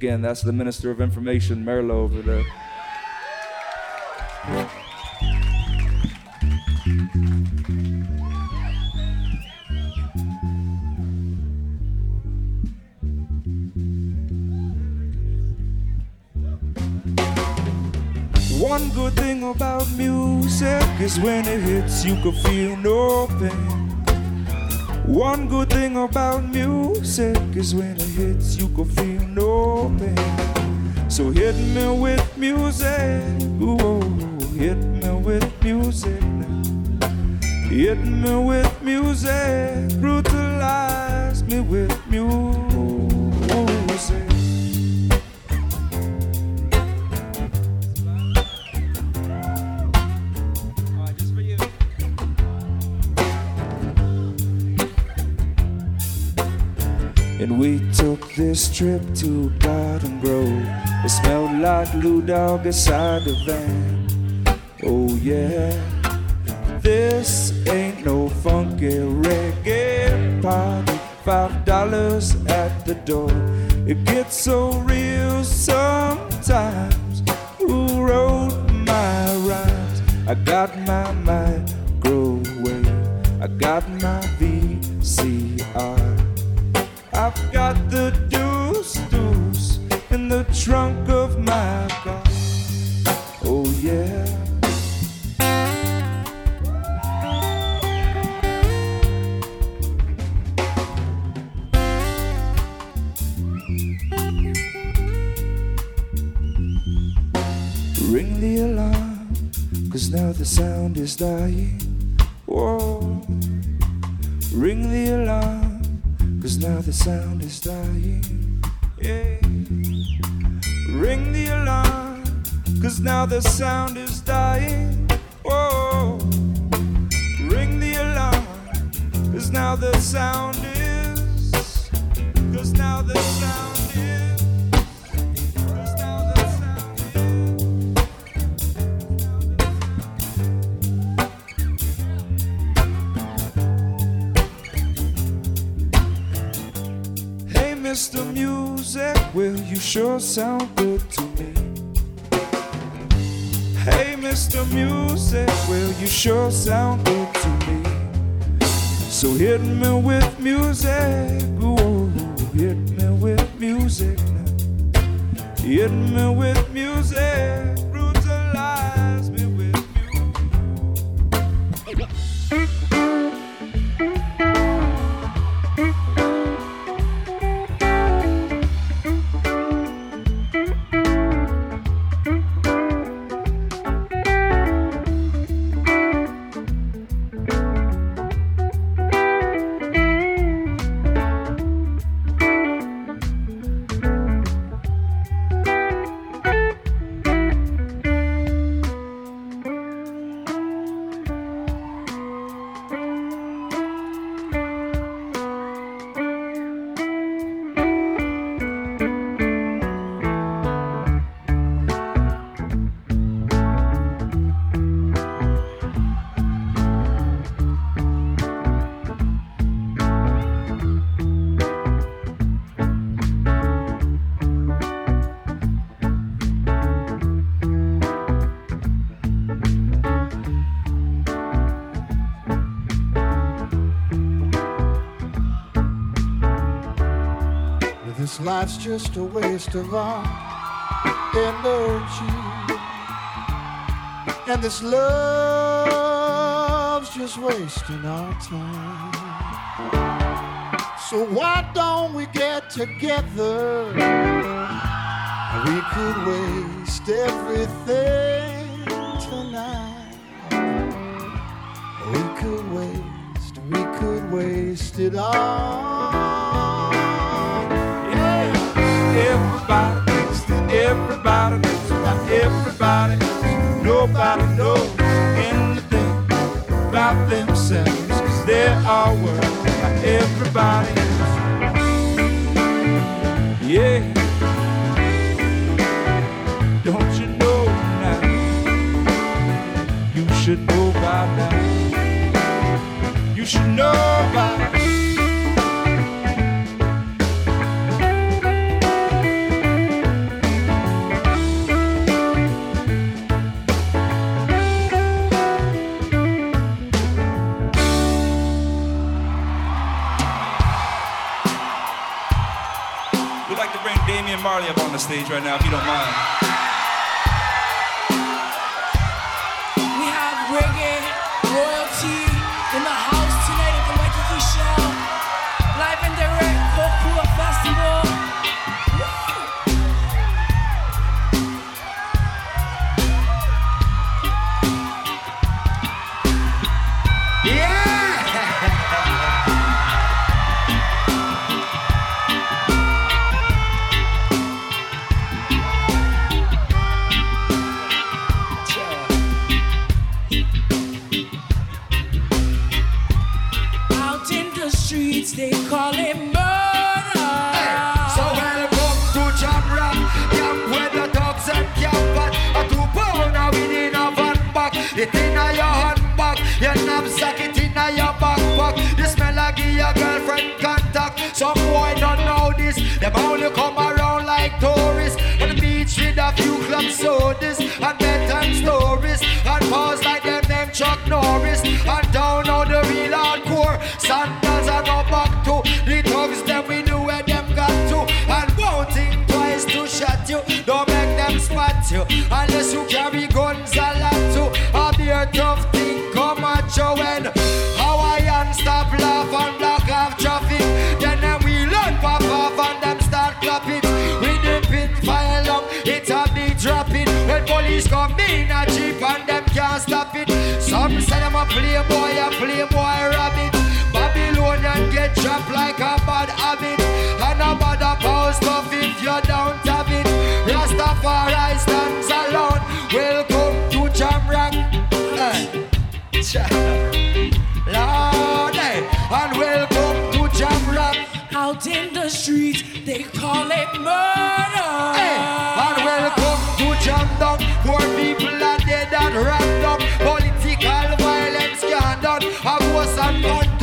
Again, that's the Minister of Information, Merlo, over there. One good thing about music is when it hits, you can feel no pain. One good thing about music is when it hits, you can feel no pain. So hit me with music, ooh, oh, hit me with music now. Hit me with music, brutalize me with music. Trip to Garden Grove. It smelled like Lou Dog inside the van. Oh yeah, this ain't no funky reggae party. Five dollars at the door. It gets so real sometimes. Who wrote my rhymes? I got my sure sound good to me? Hey, Mr. Music, will you sure sound good to me? So hit me with music, ooh, hit me with music now. Hit me with music, Life's just a waste of our energy. And this love's just wasting our time. So why don't we get together? We could waste everything tonight. We could waste, we could waste it all. Nobody knows anything about themselves, cause they're all worried about everybody else. Yeah. Don't you know now? You should know by now. You should know by stage right now, if you don't mind.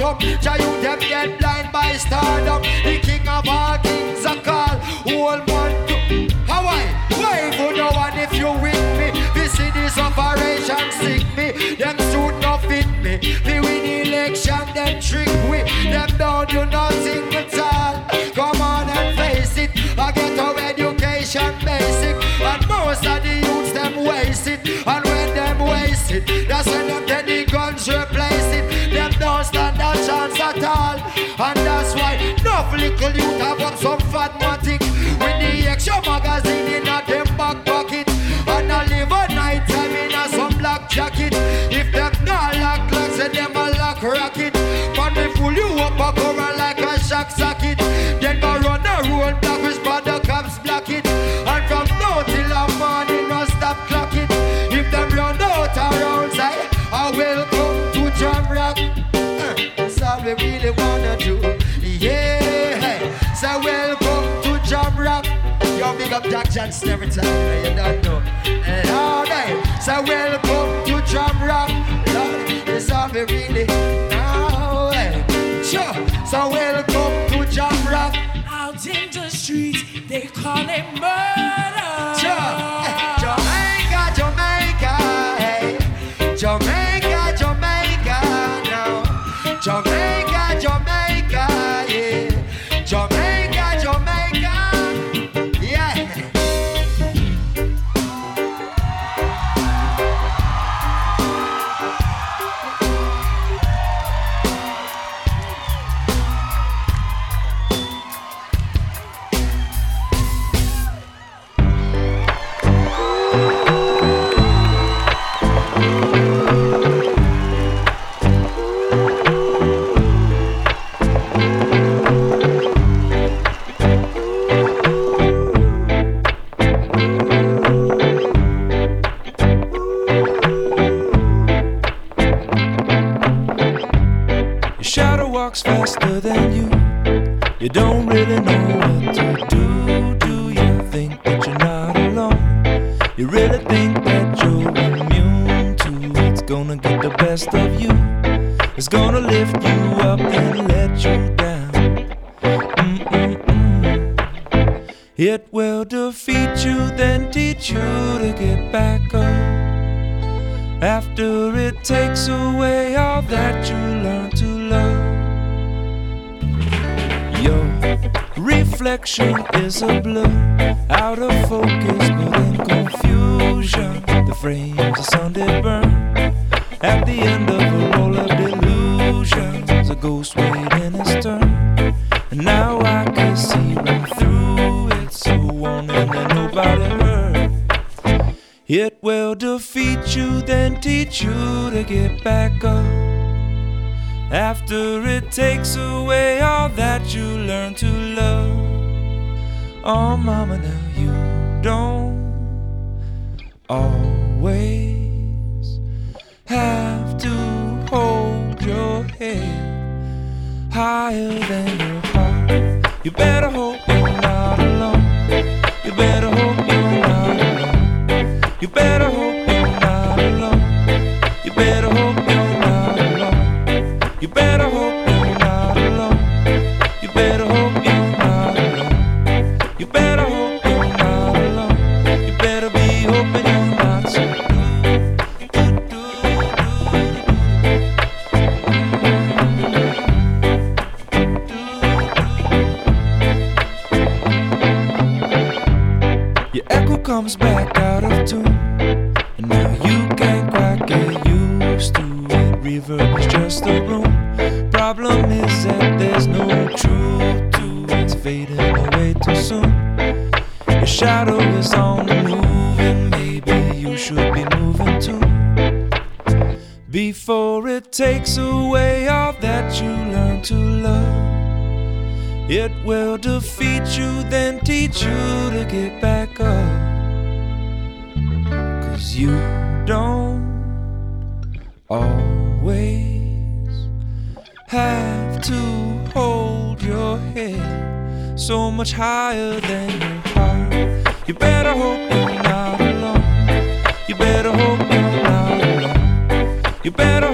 up. Jah you them get blind by stardom. The king of all kings a call. Whole man to Hawaii. Why would no one if you with me? The city's operation sick me. Them suit no fit me. Me win election, them trick we. Them don't do nothing at all. Come on and face it. I get our education basic. And most of the youths them waste it. And when them waste it, that's when them get the guns little you've up some fat matic. With the extra magazine in a them Jack Johnson every time, you don't know. And alright, so welcome to Jamrock. Love is all me really now. Eh. Sure. So welcome to Jamrock. Out in the streets, they call it murder. best of you is gonna lift you up and let you down. Mm-mm-mm. It will defeat you, then teach you to get back up. After it takes away all that you learn to love. Your reflection is a blur, out of focus, but in confusion. The frames are Sunday burn at the end of a roll of delusions. A ghost waiting his turn, and now I can see right through it. So wanting that nobody heard. It will defeat you, then teach you to get back up. After it takes away all that you learn to love. Oh, mama, now you don't always have to hold your head higher than your heart. You better hope you're not alone. You better hope you're not alone. You better hope comes back out of tune, and now you can't quite get used to it. Reverb is just a room. Problem is that there's no truth to it. It's fading away too soon. Your shadow is on the move, and maybe you should be moving too. Before it takes away all that you learn to love. It will defeat you, then teach you to get back up. Cause you don't always have to hold your head so much higher than your heart. You better hope you're not alone. You better hope you're not alone. You better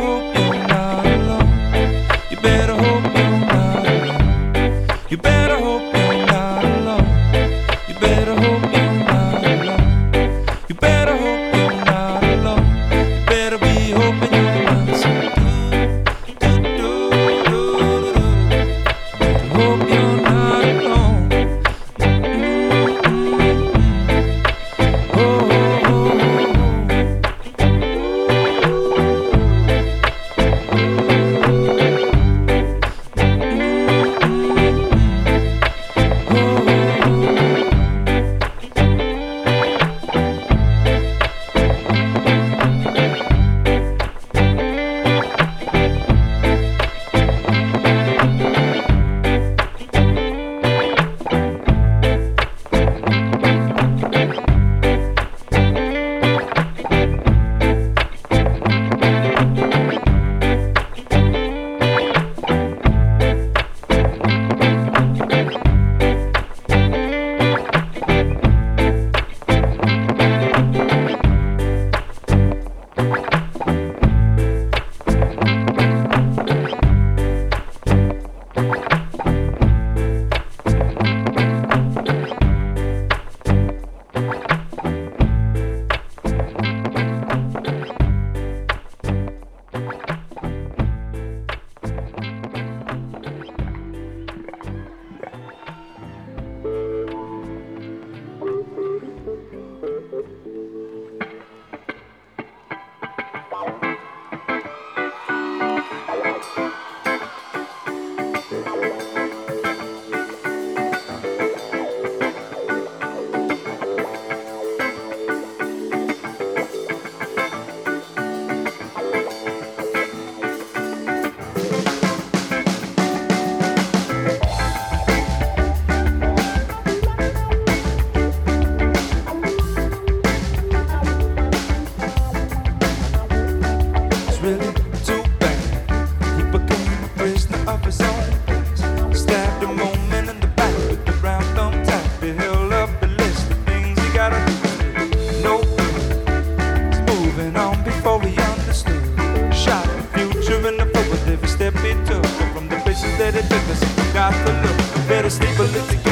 gotta stay.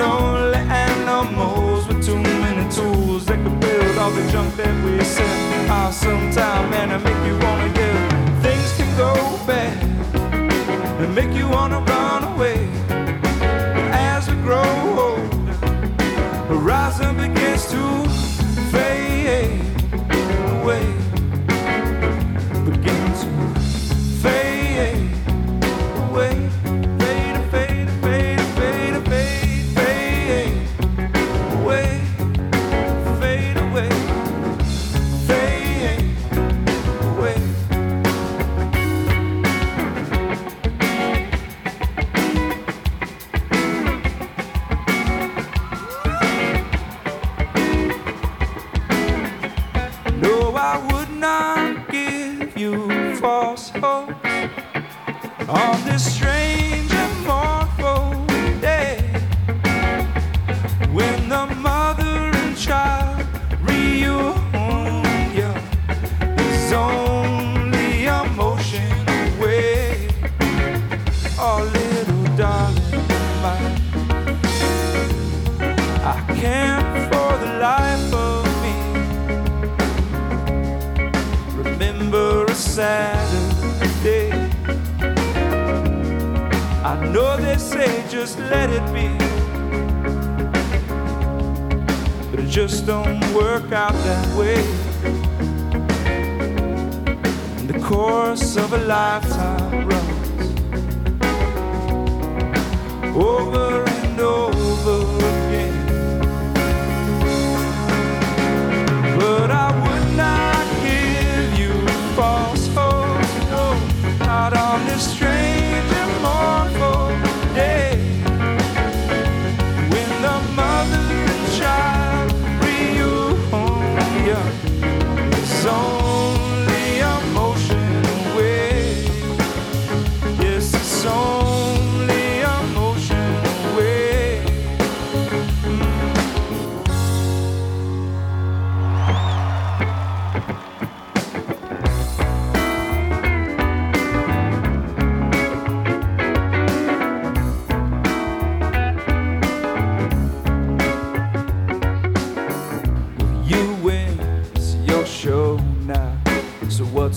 only animals with too many tools that could build all the junk that we send. out sometime, man, I make you wanna give. Things can go bad and make you wanna run away. But as we grow older, horizon begins to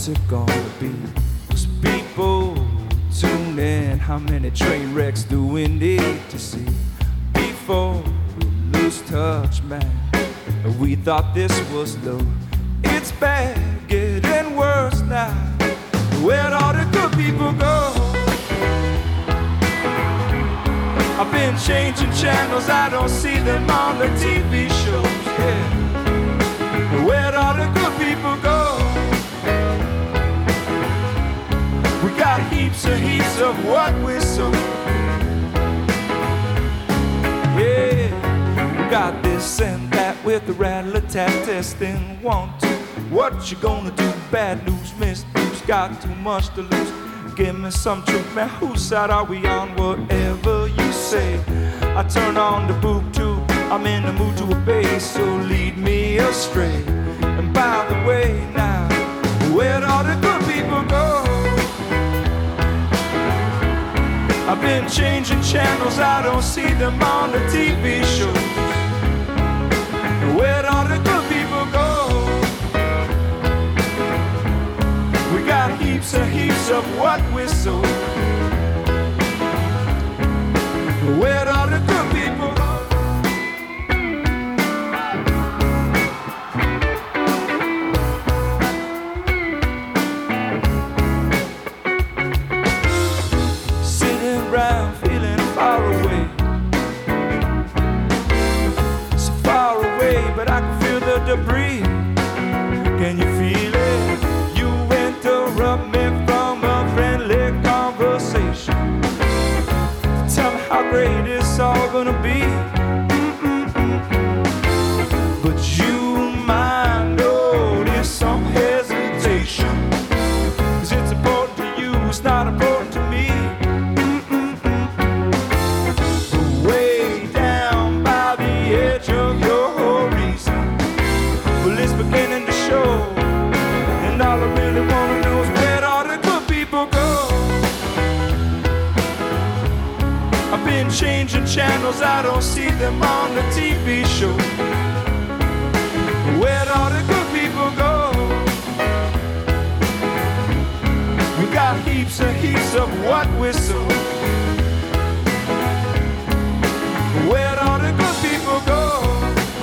what's it gonna be? Cause people tune in, how many train wrecks do we need to see? Before we lose touch, man, we thought this was low. It's bad, getting worse now. Where'd all the good people go? I've been changing channels, I don't see them on the TV shows. Yeah. Heaps and heaps of what we sow. Yeah, got this and that with the rattle tat testing. One, two, what you gonna do? Bad news, missed news, got too much to lose. Give me some truth, man. Whose side are we on? Whatever you say. I turn on the boob tube. I'm in the mood to obey, so lead me astray. And by the way, now, where'd all the good I've been changing channels, I don't see them on the TV shows. Where'd all the good people go? We got heaps and heaps of what we sow. Where'd all the debris. Can channels, I don't see them on the TV show. Where'd all the good people go? We got heaps and heaps of what sow. Where'd all the good people go?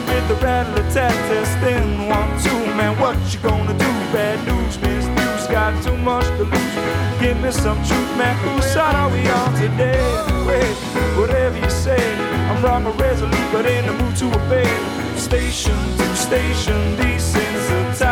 With the rattle tat testing, one, two, man, what you gonna do? Bad news, miss news, got too much to lose. Give me some truth, man. Whose side are we on today? Wait, whatever you say, I'm wrong or resolute, but in the mood to obey. Station to station, desensitizing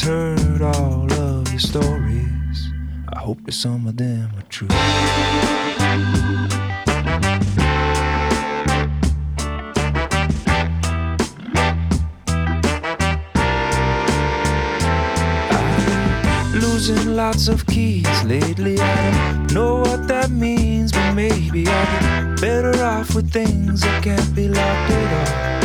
heard all of your stories. I hope that some of them are true. losing lots of keys lately. I don't know what that means, but maybe be better off with things that can't be locked at all.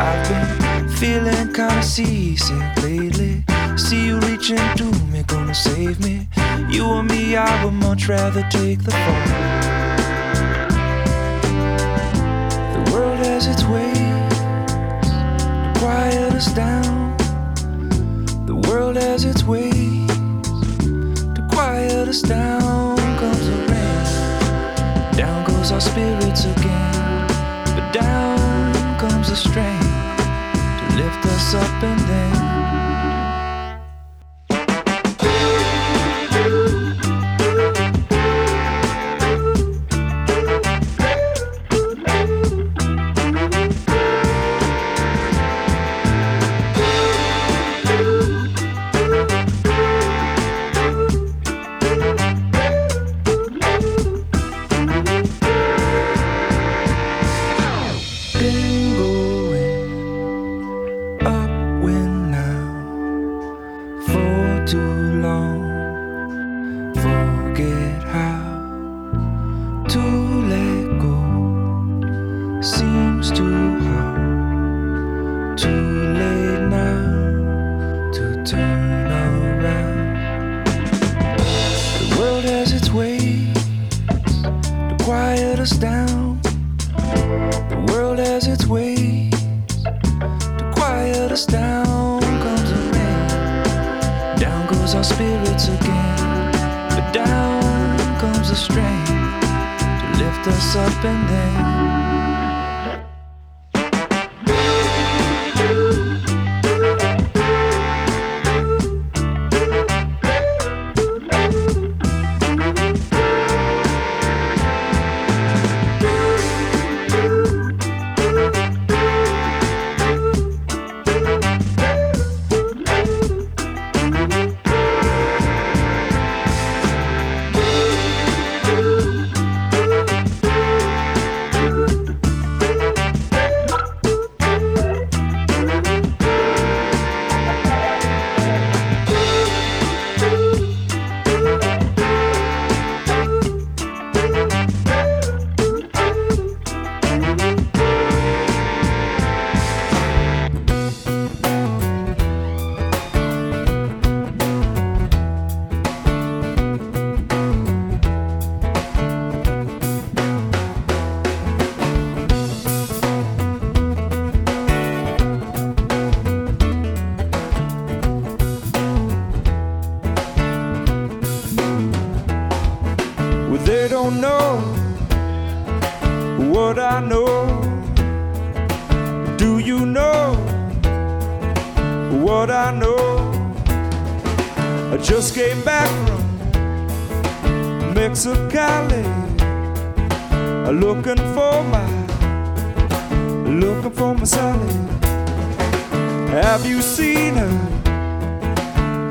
I've been feeling kinda seasick lately. See you reaching to me, gonna save me. You or me, I would much rather take the fall. The world has its ways to quiet us down The world has its ways to quiet us down. Comes the rain, down goes our spirits again. But down comes the strength up and then.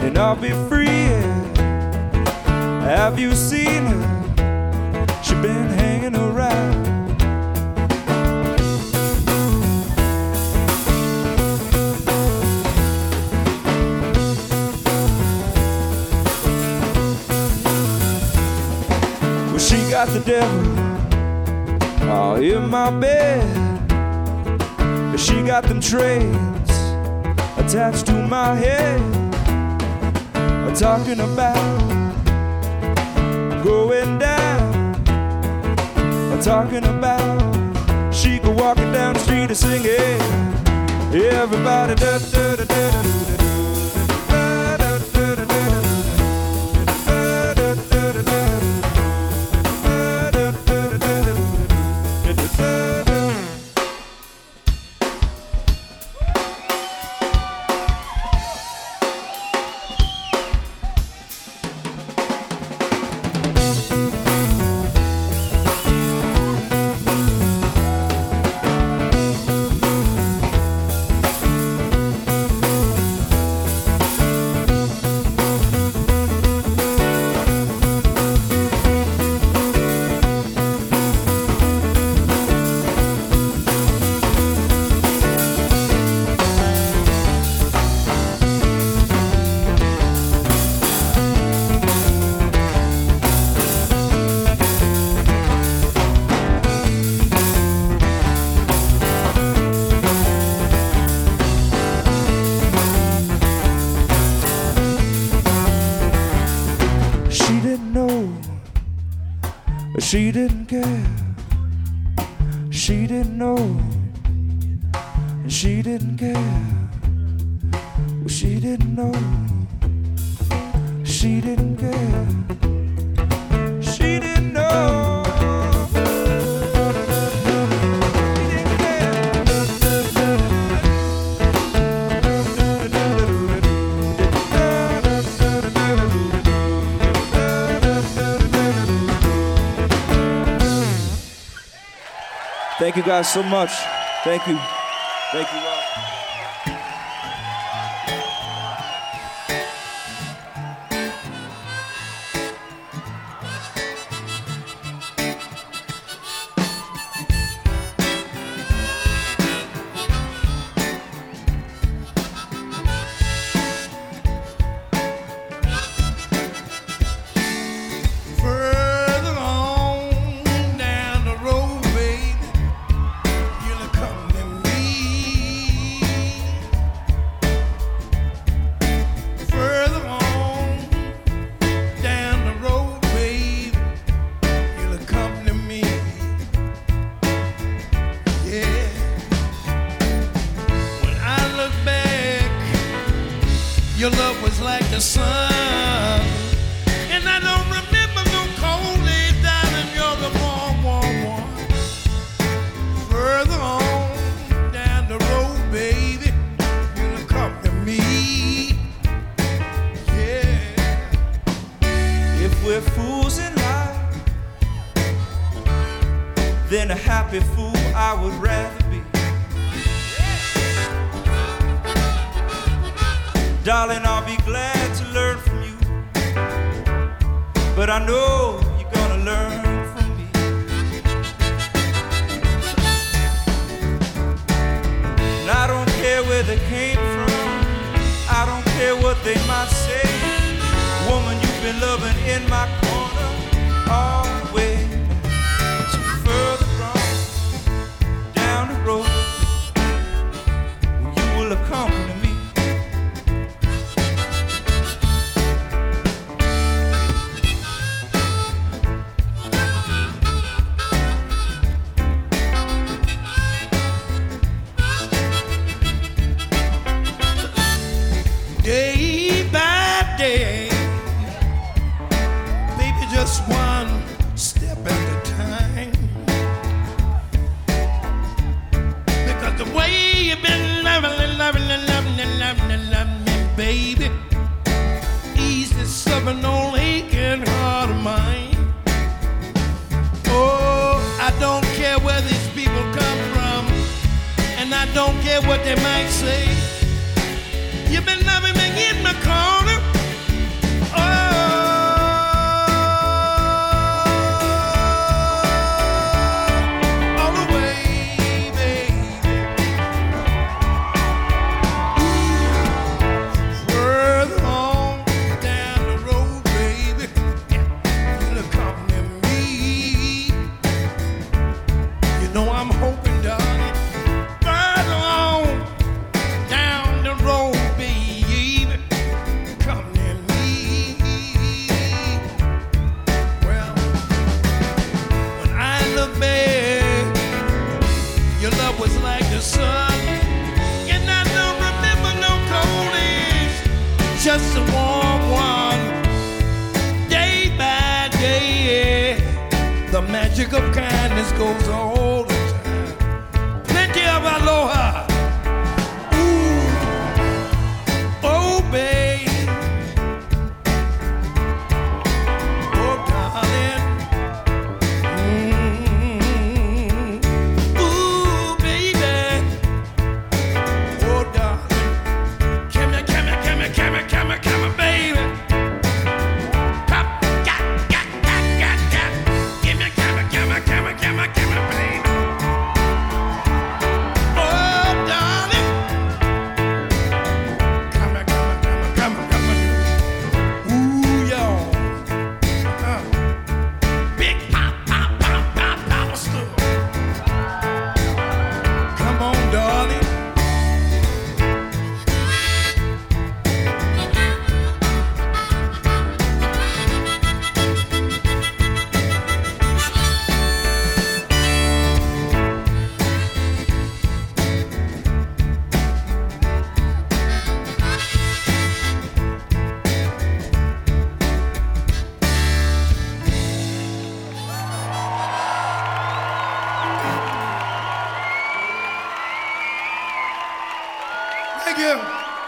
and I'll be free. Have you seen her? She been hanging around. Well, she got the devil all in my bed. She got them trains attached to my head talking about going down. I'm talking about she could walking down the street and singing. Everybody does. She didn't care, she didn't know, she didn't care. guys so much. Thank you. Thank you. Uh,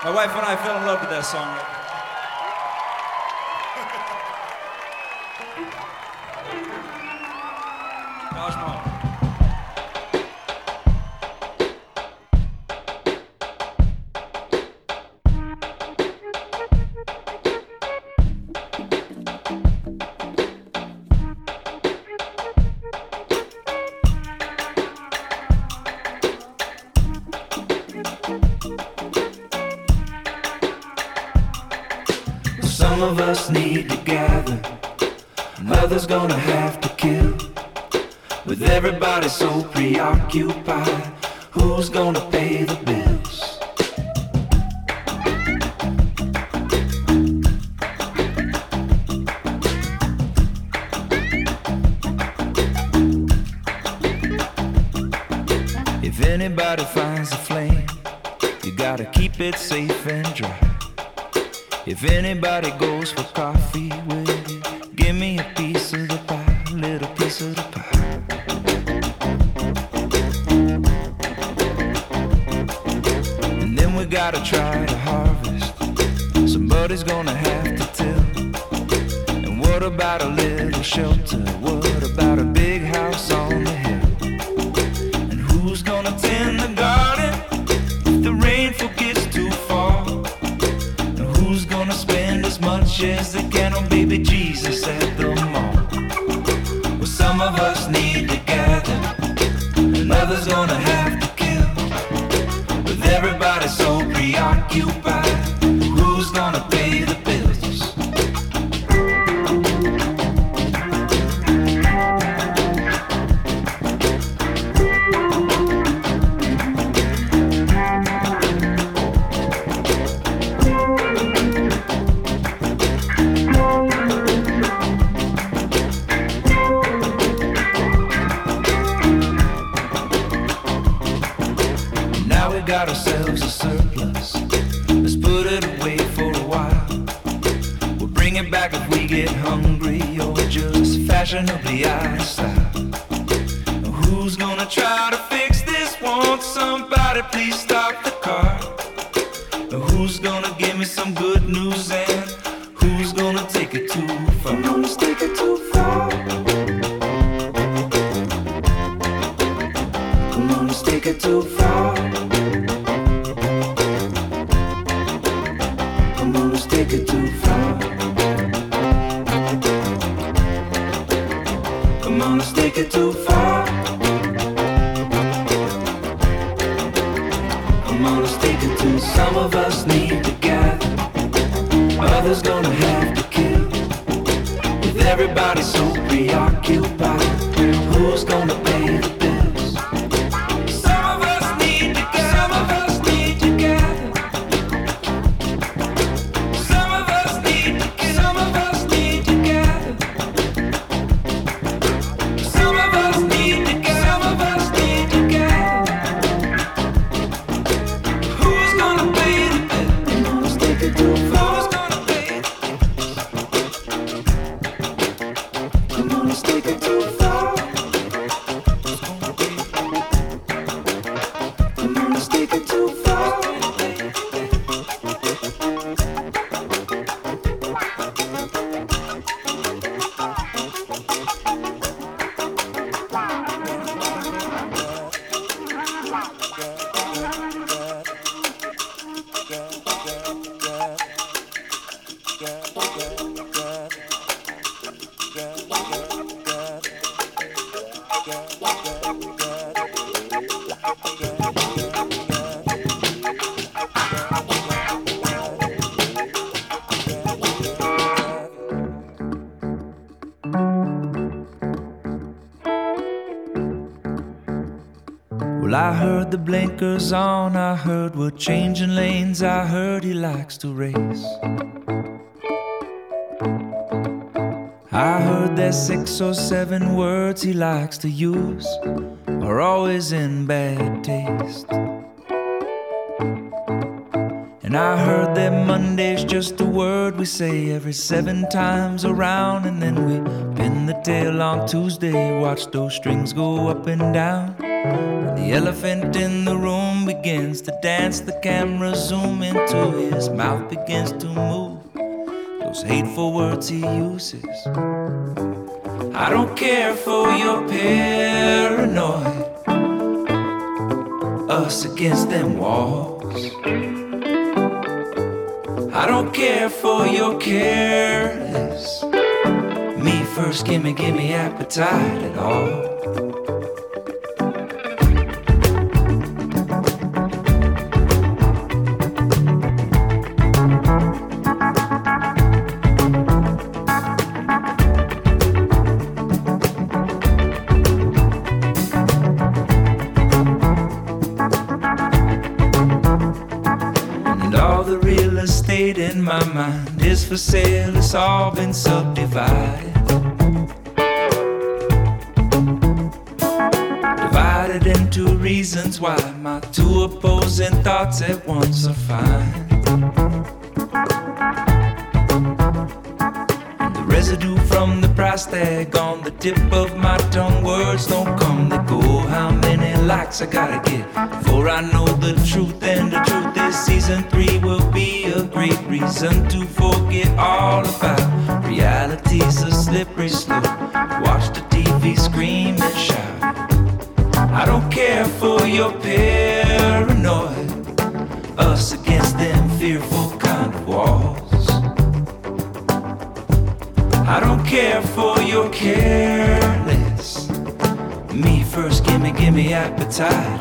My wife and I fell in love with that song. Some of us need to gather, others gonna have to kill. With everybody so preoccupied, who's gonna pay the bills? If anybody finds a flame, you gotta keep it safe and dry. If anybody goes for coffee with you, On, let's take it too far. On, let's take it too. Some of us need to gather, others gonna have to kill. With everybody so preoccupied, who's gonna on, I heard we're changing lanes, I heard he likes to race. I heard there's six or seven words he likes to use, are always in bad taste. And I heard that Monday's just a word we say every seven times around, and then we pin the tail on Tuesday, watch those strings go up and down. The elephant in the room begins to dance. The camera zoom into his mouth begins to move. Those hateful words he uses. I don't care for your paranoid. Us against them walls. I don't care for your careless. Me first, gimme, gimme appetite at all. For sale, it's all been subdivided. Divided into reasons why my two opposing thoughts at once are fine. the residue from the price tag on the tip of my tongue, words don't come, they go. How many likes I gotta get before I know the truth? And the truth is, season three will be a great reason to gimme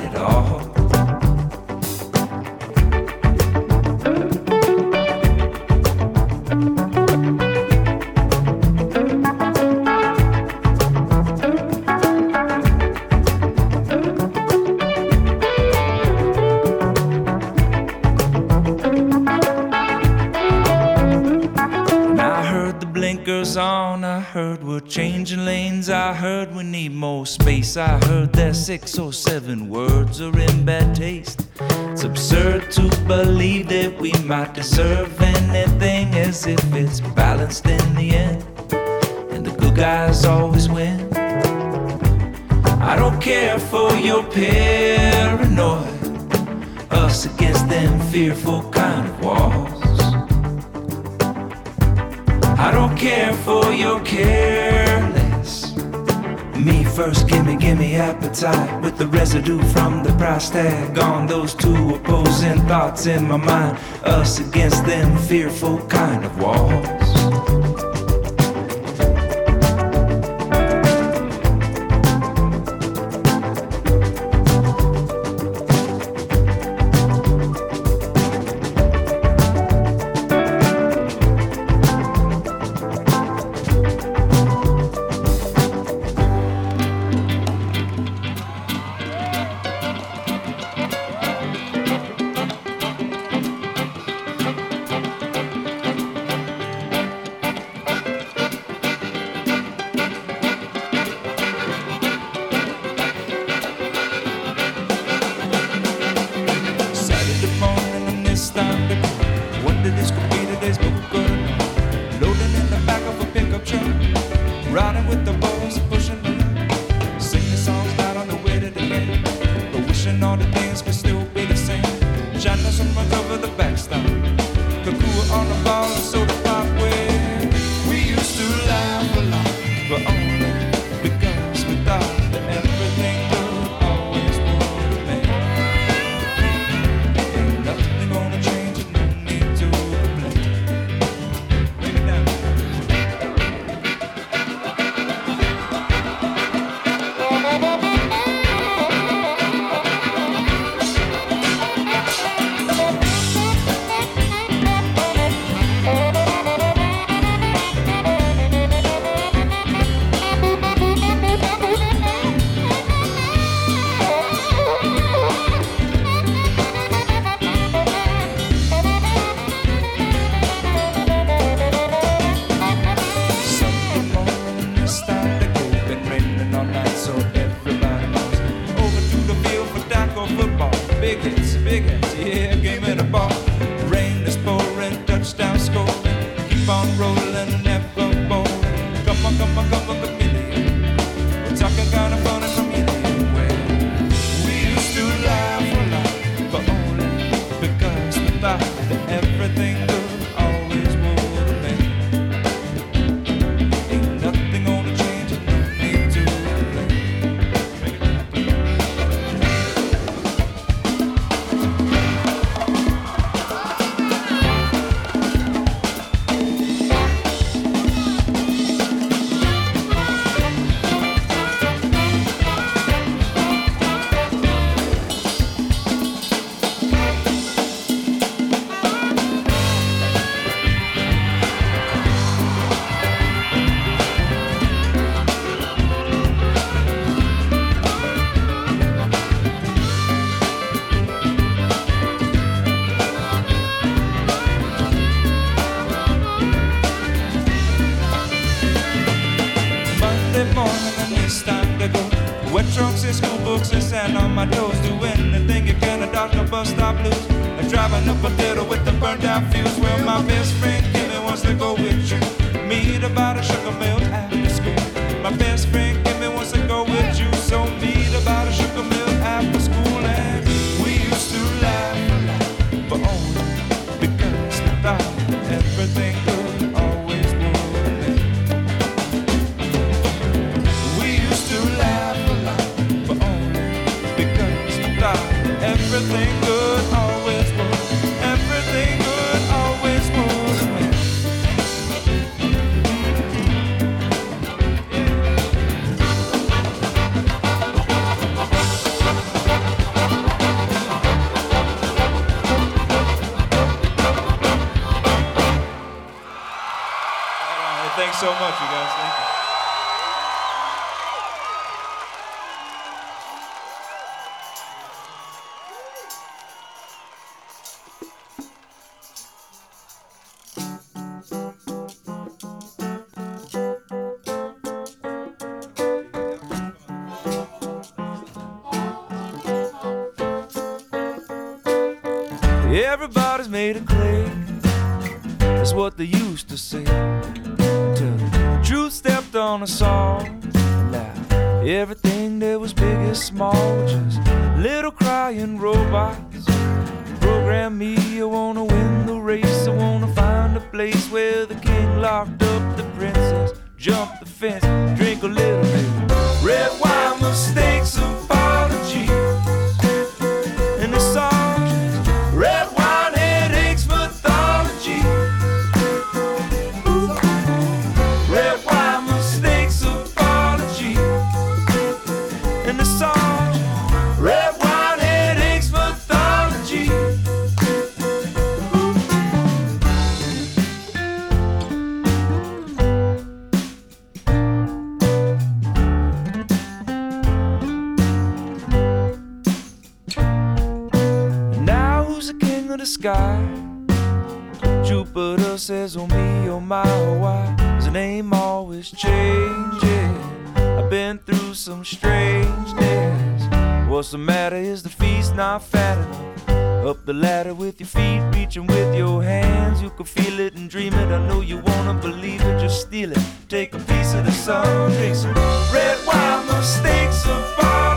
the on those two opposing thoughts in my mind. Us against them fearful kind of walls. to see. says, Oh me, oh my, oh why his name always changing? I've been through some strangeness. What's the matter? Is the feast not fat enough? Up the ladder with your feet, reaching with your hands. You can feel it and dream it. I know you wanna believe it, just steal it. Take a piece of the sun, drink some red wine, mistakes of fire.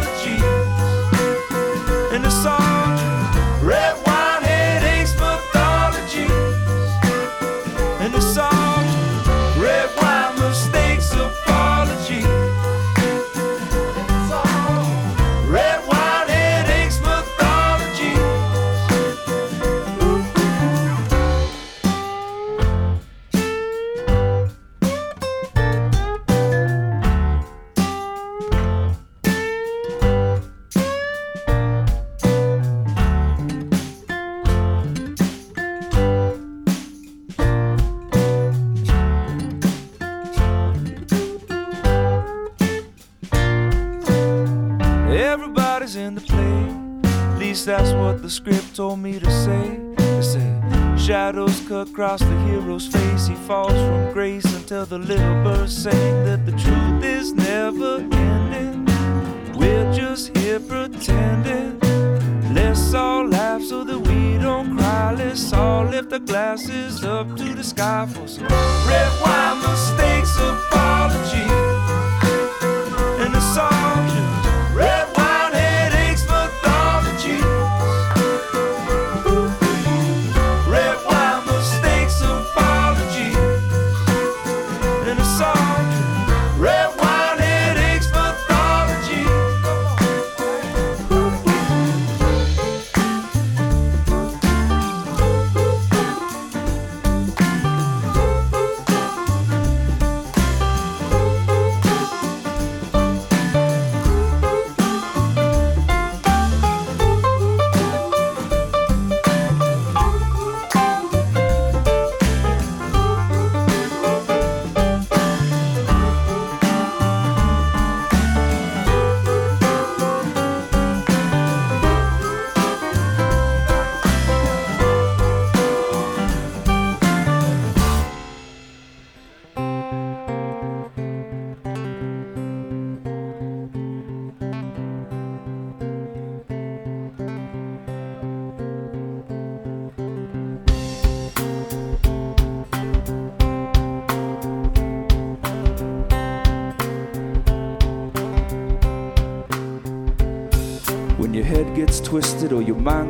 across the hero's face. He falls from grace until the little bird sang that the truth is never ending. We're just here pretending. Let's all laugh so that we don't cry. Let's all lift our glasses up to the sky for some red wine, mistakes, apologies.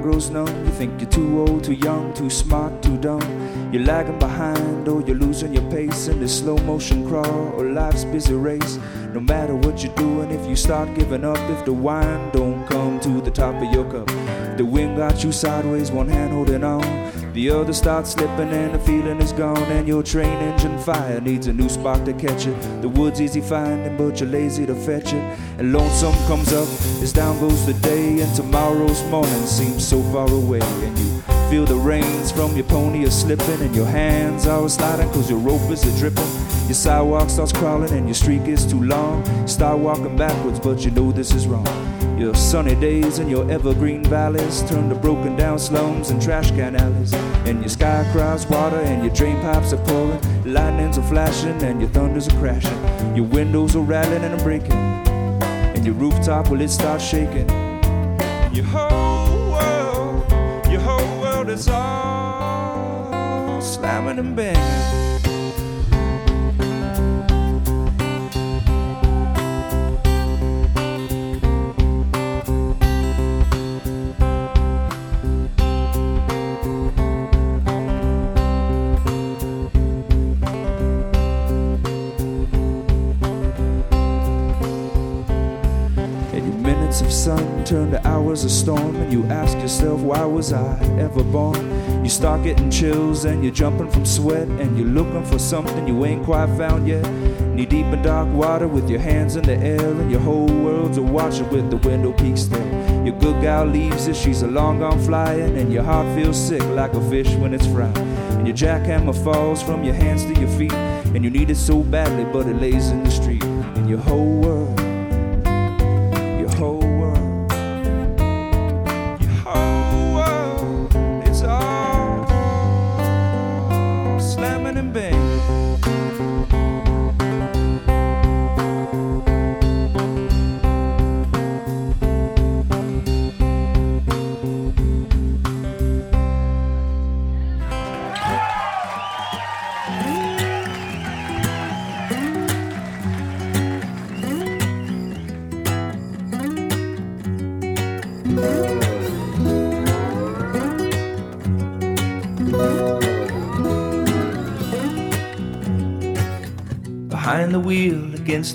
Grows numb. You think you're too old, too young, too smart, too dumb. You're lagging behind or you're losing your pace in this slow motion crawl or life's busy race. No matter what you're doing, if you start giving up, if the wine don't come to the top of your cup, the wind got you sideways, one hand holding on. The other starts slipping and the feeling is gone and your train engine fire needs a new spark to catch it. The wood's easy finding but you're lazy to fetch it. And lonesome comes up as down goes the day and tomorrow's morning seems so far away and you feel the reins from your pony are slipping and your hands are sliding cause your rope is a dripping. Your sidewalk starts crawling and your streak is too long. You Start walking backwards but you know this is wrong. Your sunny days and your evergreen valleys turn to broken down slums and trash can alleys. And your sky cries water and your drain pipes are pouring. Lightnings are flashing and your thunders are crashing. Your windows are rattling and breaking. And your rooftop, will it starts shaking. Your whole world, your whole world is all slamming and banging. Turn to hours of storm and you ask yourself why was i ever born? You start getting chills and you're jumping from sweat and you're looking for something you ain't quite found yet. Knee deep in dark water with your hands in the air and your whole world's a watching with the window peaks there your good gal leaves as she's a long gone flying and your heart feels sick like a fish when it's fried. And your jackhammer falls from your hands to your feet and you need it so badly but it lays in the street. And your whole world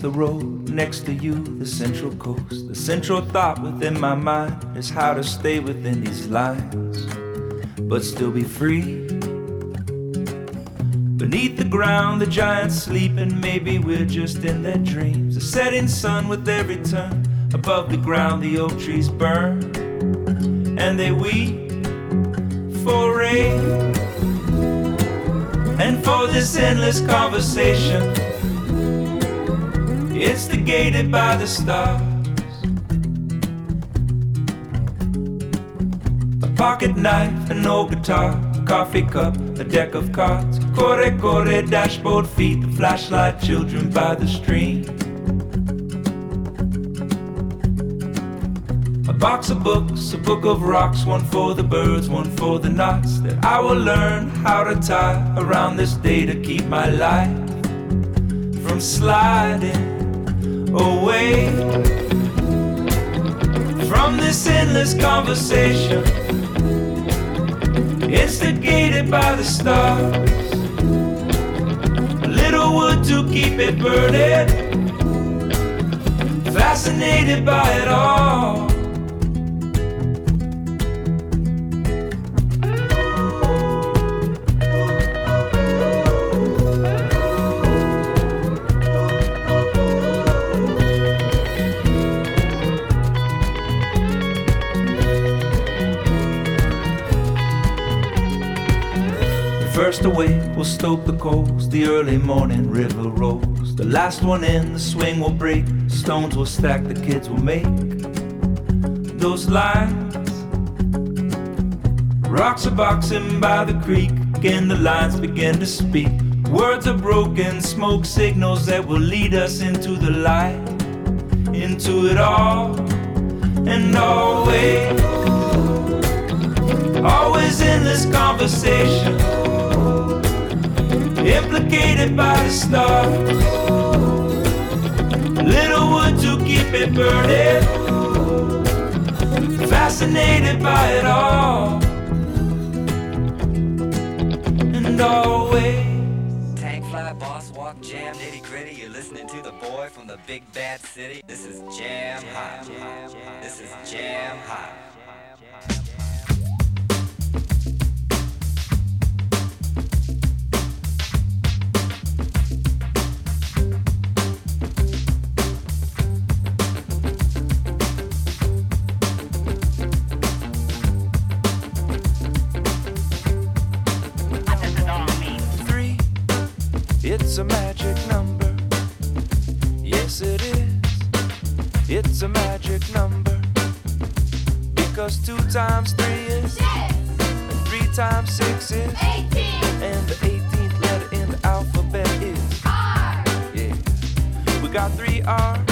the road, next to you, the central coast. The central thought within my mind is how to stay within these lines, but still be free. Beneath the ground, the giants sleeping, maybe we're just in their dreams. The setting sun with every turn, above the ground, the oak trees burn, and they weep for rain. And for this endless conversation instigated by the stars. A pocket knife, an old guitar, a coffee cup, a deck of cards. Corre, corre, dashboard feet, the flashlight, children by the stream. A box of books, a book of rocks, one for the birds, one for the knots that I will learn how to tie around this day to keep my life from sliding away from this endless conversation instigated by the stars. A little wood to keep it burning, fascinated by it all. First away will stoke the coals, the early morning river rolls. The last one in, the swing will break, stones will stack, the kids will make those lines. Rocks are boxing by the creek, again the lines begin to speak. Words are broken, smoke signals that will lead us into the light, into it all, and always, always in this conversation implicated by the stars. Little wood to keep it burning, fascinated by it all. And always. Tank fly, boss walk, jam, nitty gritty. You're listening to the boy from the big bad city. This is Jam Hot. This is Jam Hot. Because two times three is and three times six is eighteen. and the 18th letter in the alphabet is R. Yeah. We got three R's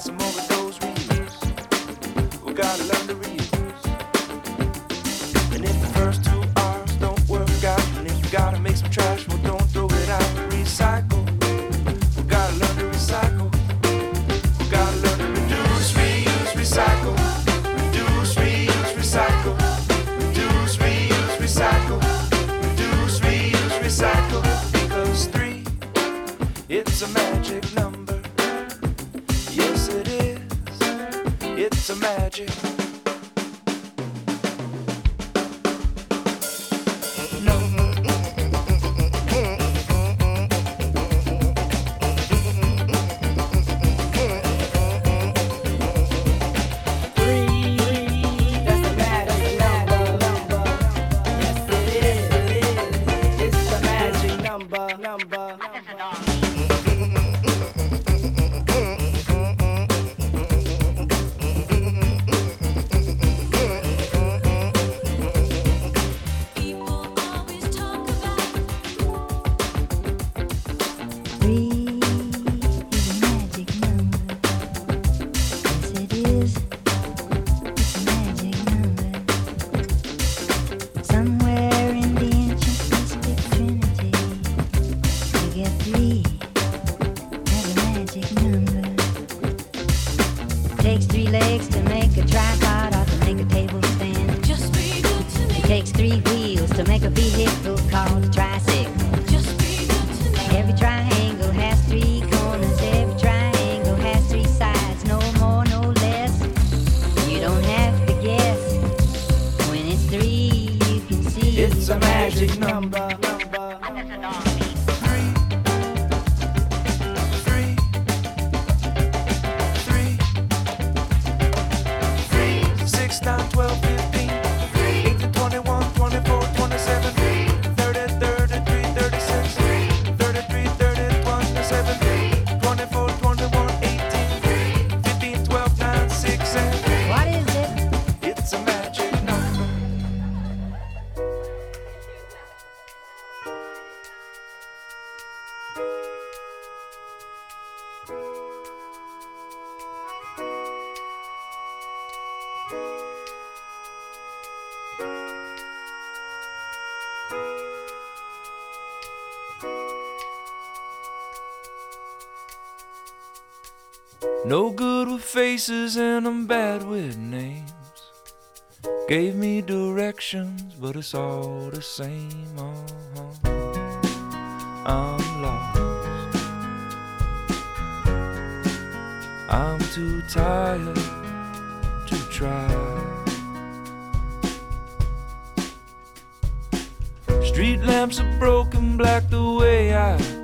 some those reuse. We gotta learn to reuse. And if the first two R's don't work out, and if you gotta make some trash, well, don't throw it out. Recycle. We gotta learn to recycle. We gotta learn to reduce, reuse, recycle. Reduce, reuse, recycle. Reduce, reuse, recycle. Reduce, reuse, recycle. Because three, it's a magic number. It's a magic. Faces and I'm bad with names. Gave me directions, but it's all the same. Uh-huh. I'm lost. I'm too tired to try. Street lamps are broken black the way I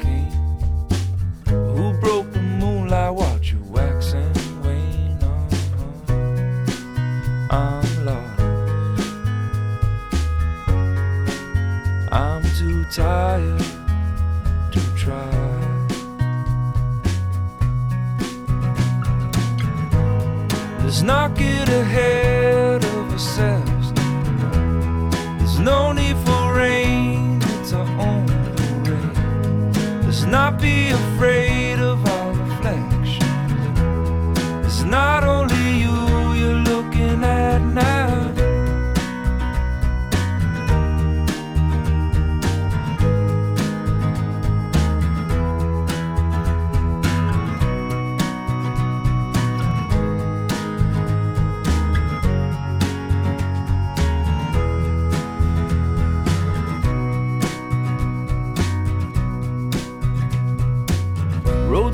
be afraid.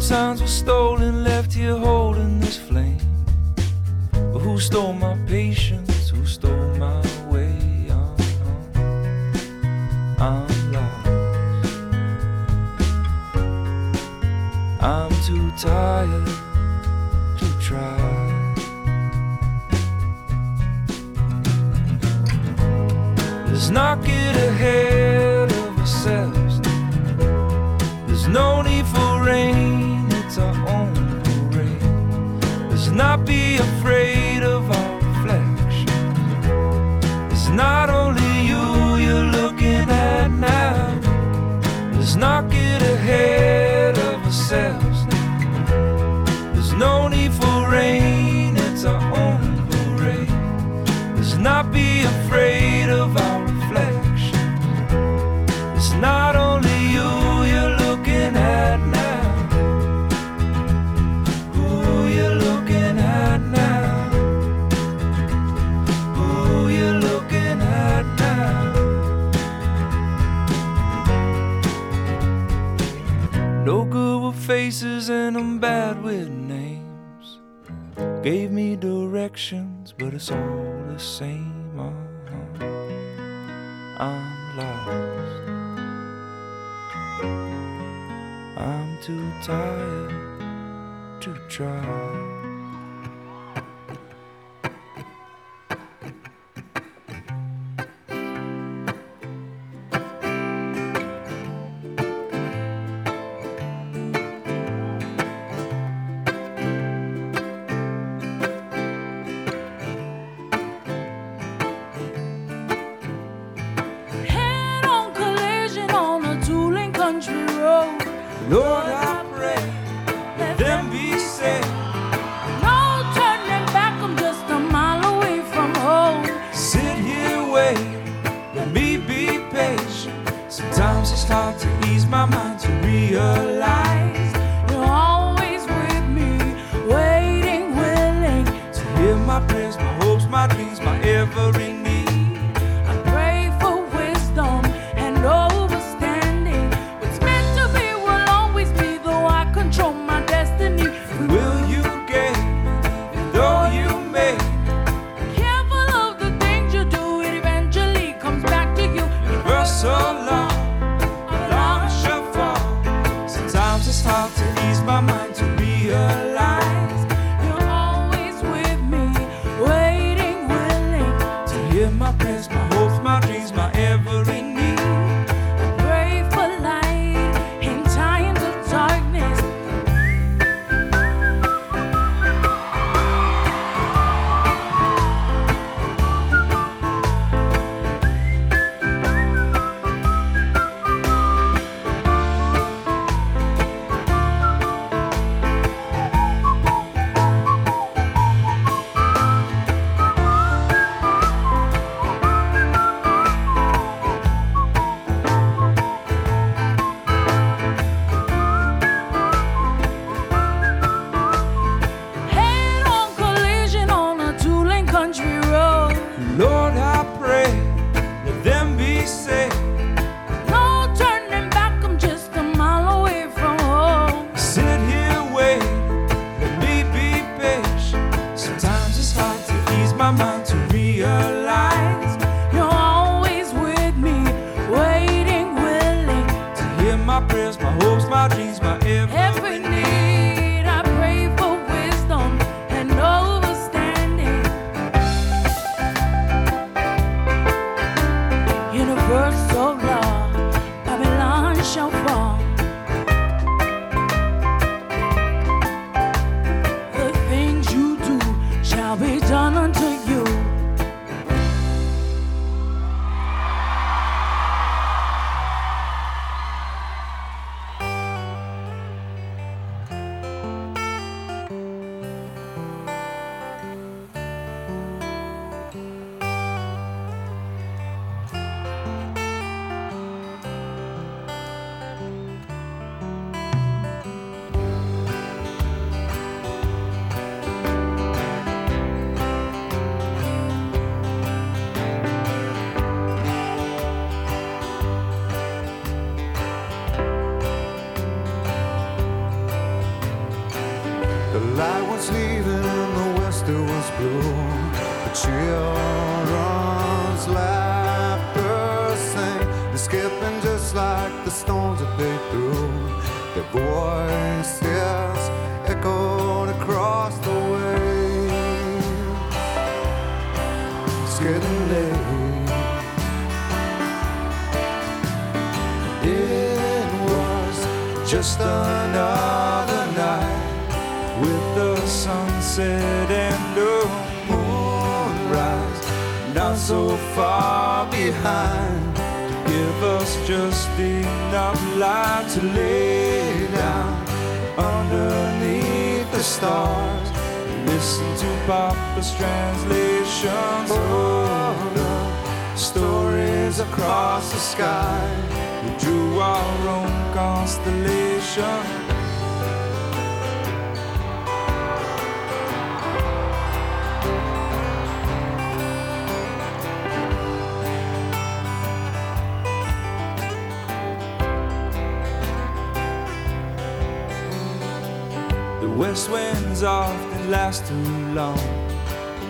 signs were stolen, left here holding this flame. But who stole my patience? said names, gave me directions, but it's all the same. Uh-huh. I'm lost. I'm too tired to try.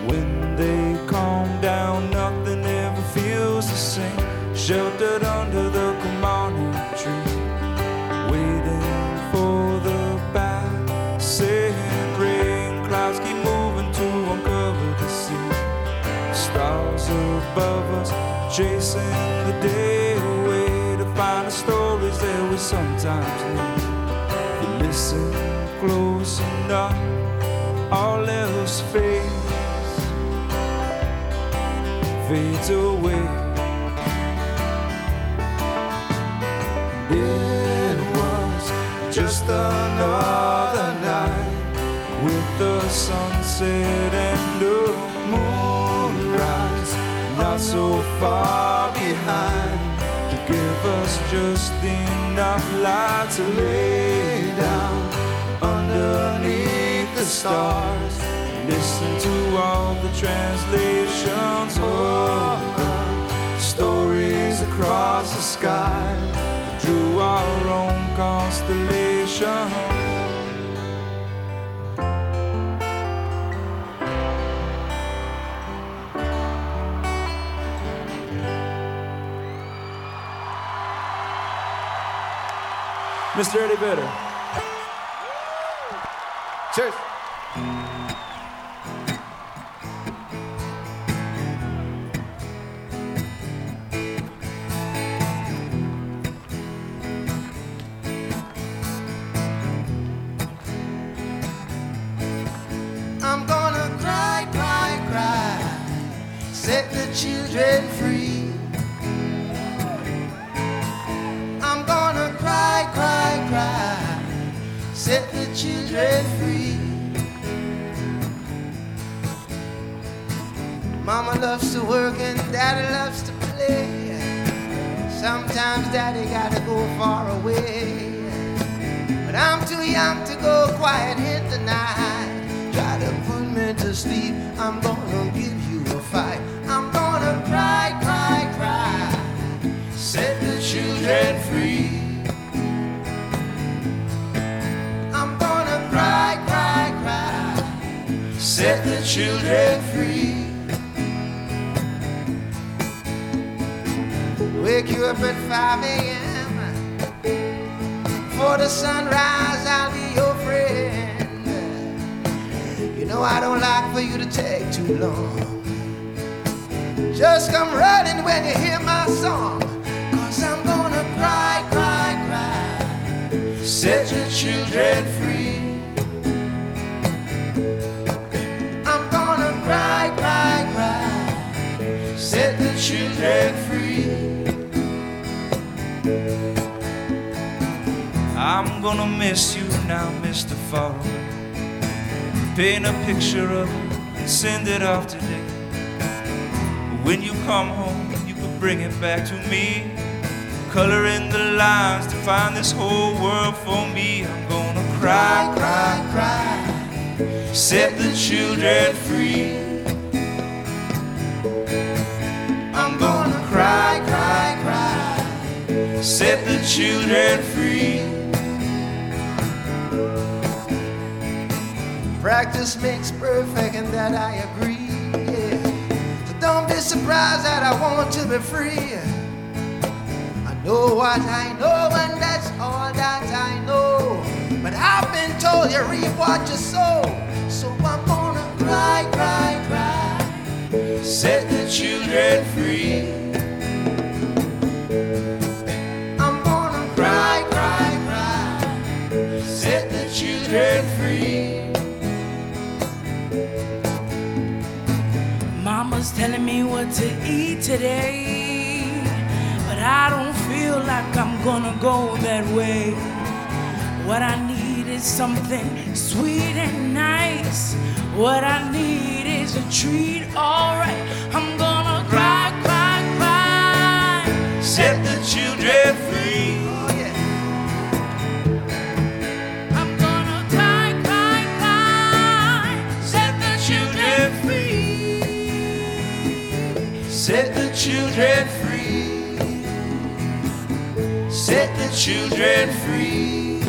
When away. It was just another night with the sunset and the moonrise, not so far behind to give us just enough light to lay down underneath the stars. Listen to all the translations oh, of stories across the sky. Drew our own constellation. Mr. Eddie Vedder. Cheers. Free. Wake you up at 5 a.m. For the sunrise, I'll be your friend. You know I don't like for you to take too long. Just come running when you hear my song. Cause I'm gonna cry, cry, cry. Set your children free. I'm gonna miss you now, Mr. Follow. Paint a picture of you and send it off today. When you come home, you can bring it back to me. Color in the lines to find this whole world for me. I'm gonna cry, cry, cry. Set the children free. I'm gonna cry, cry. Set the children free. Practice makes perfect, and that I agree. Yeah. So don't be surprised that I want to be free. I know what I know, and that's all that I know. But I've been told you reap what you sow. So I'm gonna cry, cry, cry. Set the children free. Children free. Mama's telling me what to eat today, but I don't feel like I'm gonna go that way. What I need is something sweet and nice. What I need is a treat, alright. I'm gonna cry, cry, cry. Set the children free. Children free. Set the children free.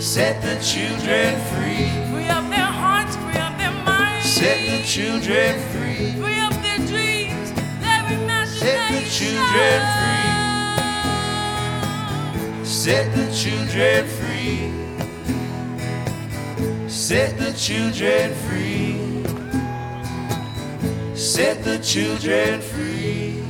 Set the children free. Free up their hearts, free up their minds. Set the children free. Free up their dreams, their imagination. Set the children free. Set the children free. Set the children free. Set the children free.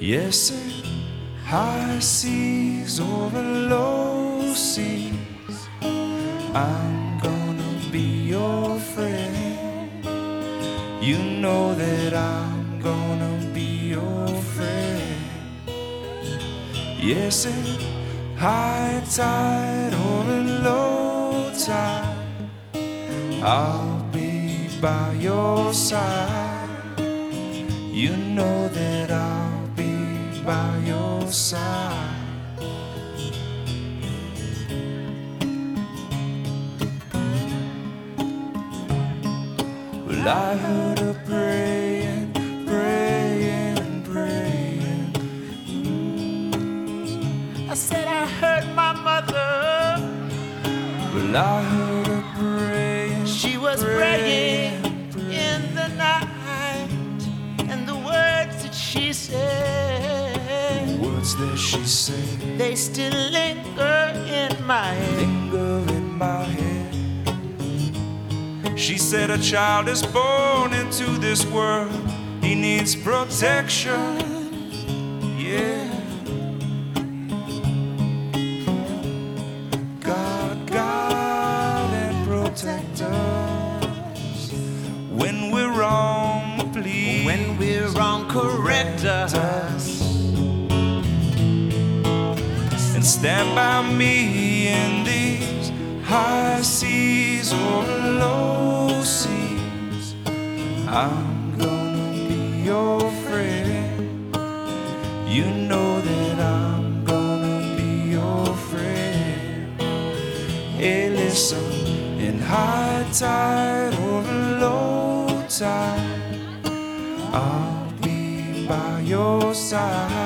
Yes, sir. High seas over seas. I'm gonna be your friend. You know that I'm gonna be your friend. Yes, sir. High tide over low tide. I'll be by your side. You know that I'll be by your side. Still linger in my head. linger in my head. She said a child is born into this world. He needs protection. Stand by me in these high seas or low seas. I'm gonna be your friend. You know that I'm gonna be your friend. Hey, listen, in high tide or low tide, I'll be by your side.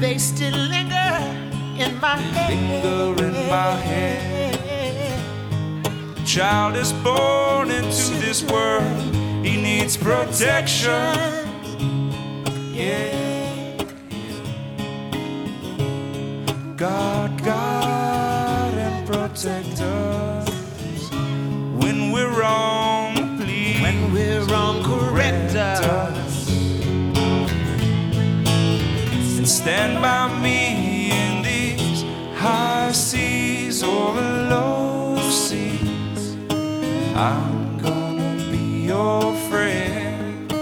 They still linger in my head. linger in my head. child is born into this world, he needs protection. Yeah. God, God, and protect us when we're wrong. Please, When we're stand by me in these high seas or low seas. I'm gonna be your friend.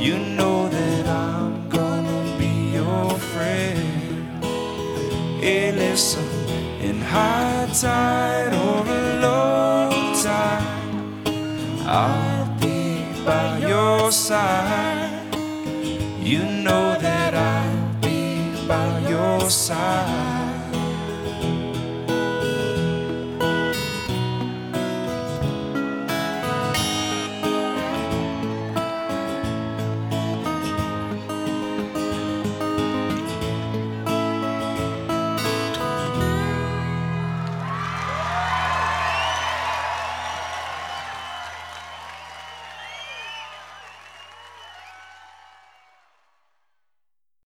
You know that I'm gonna be your friend. Hey, listen, in high tide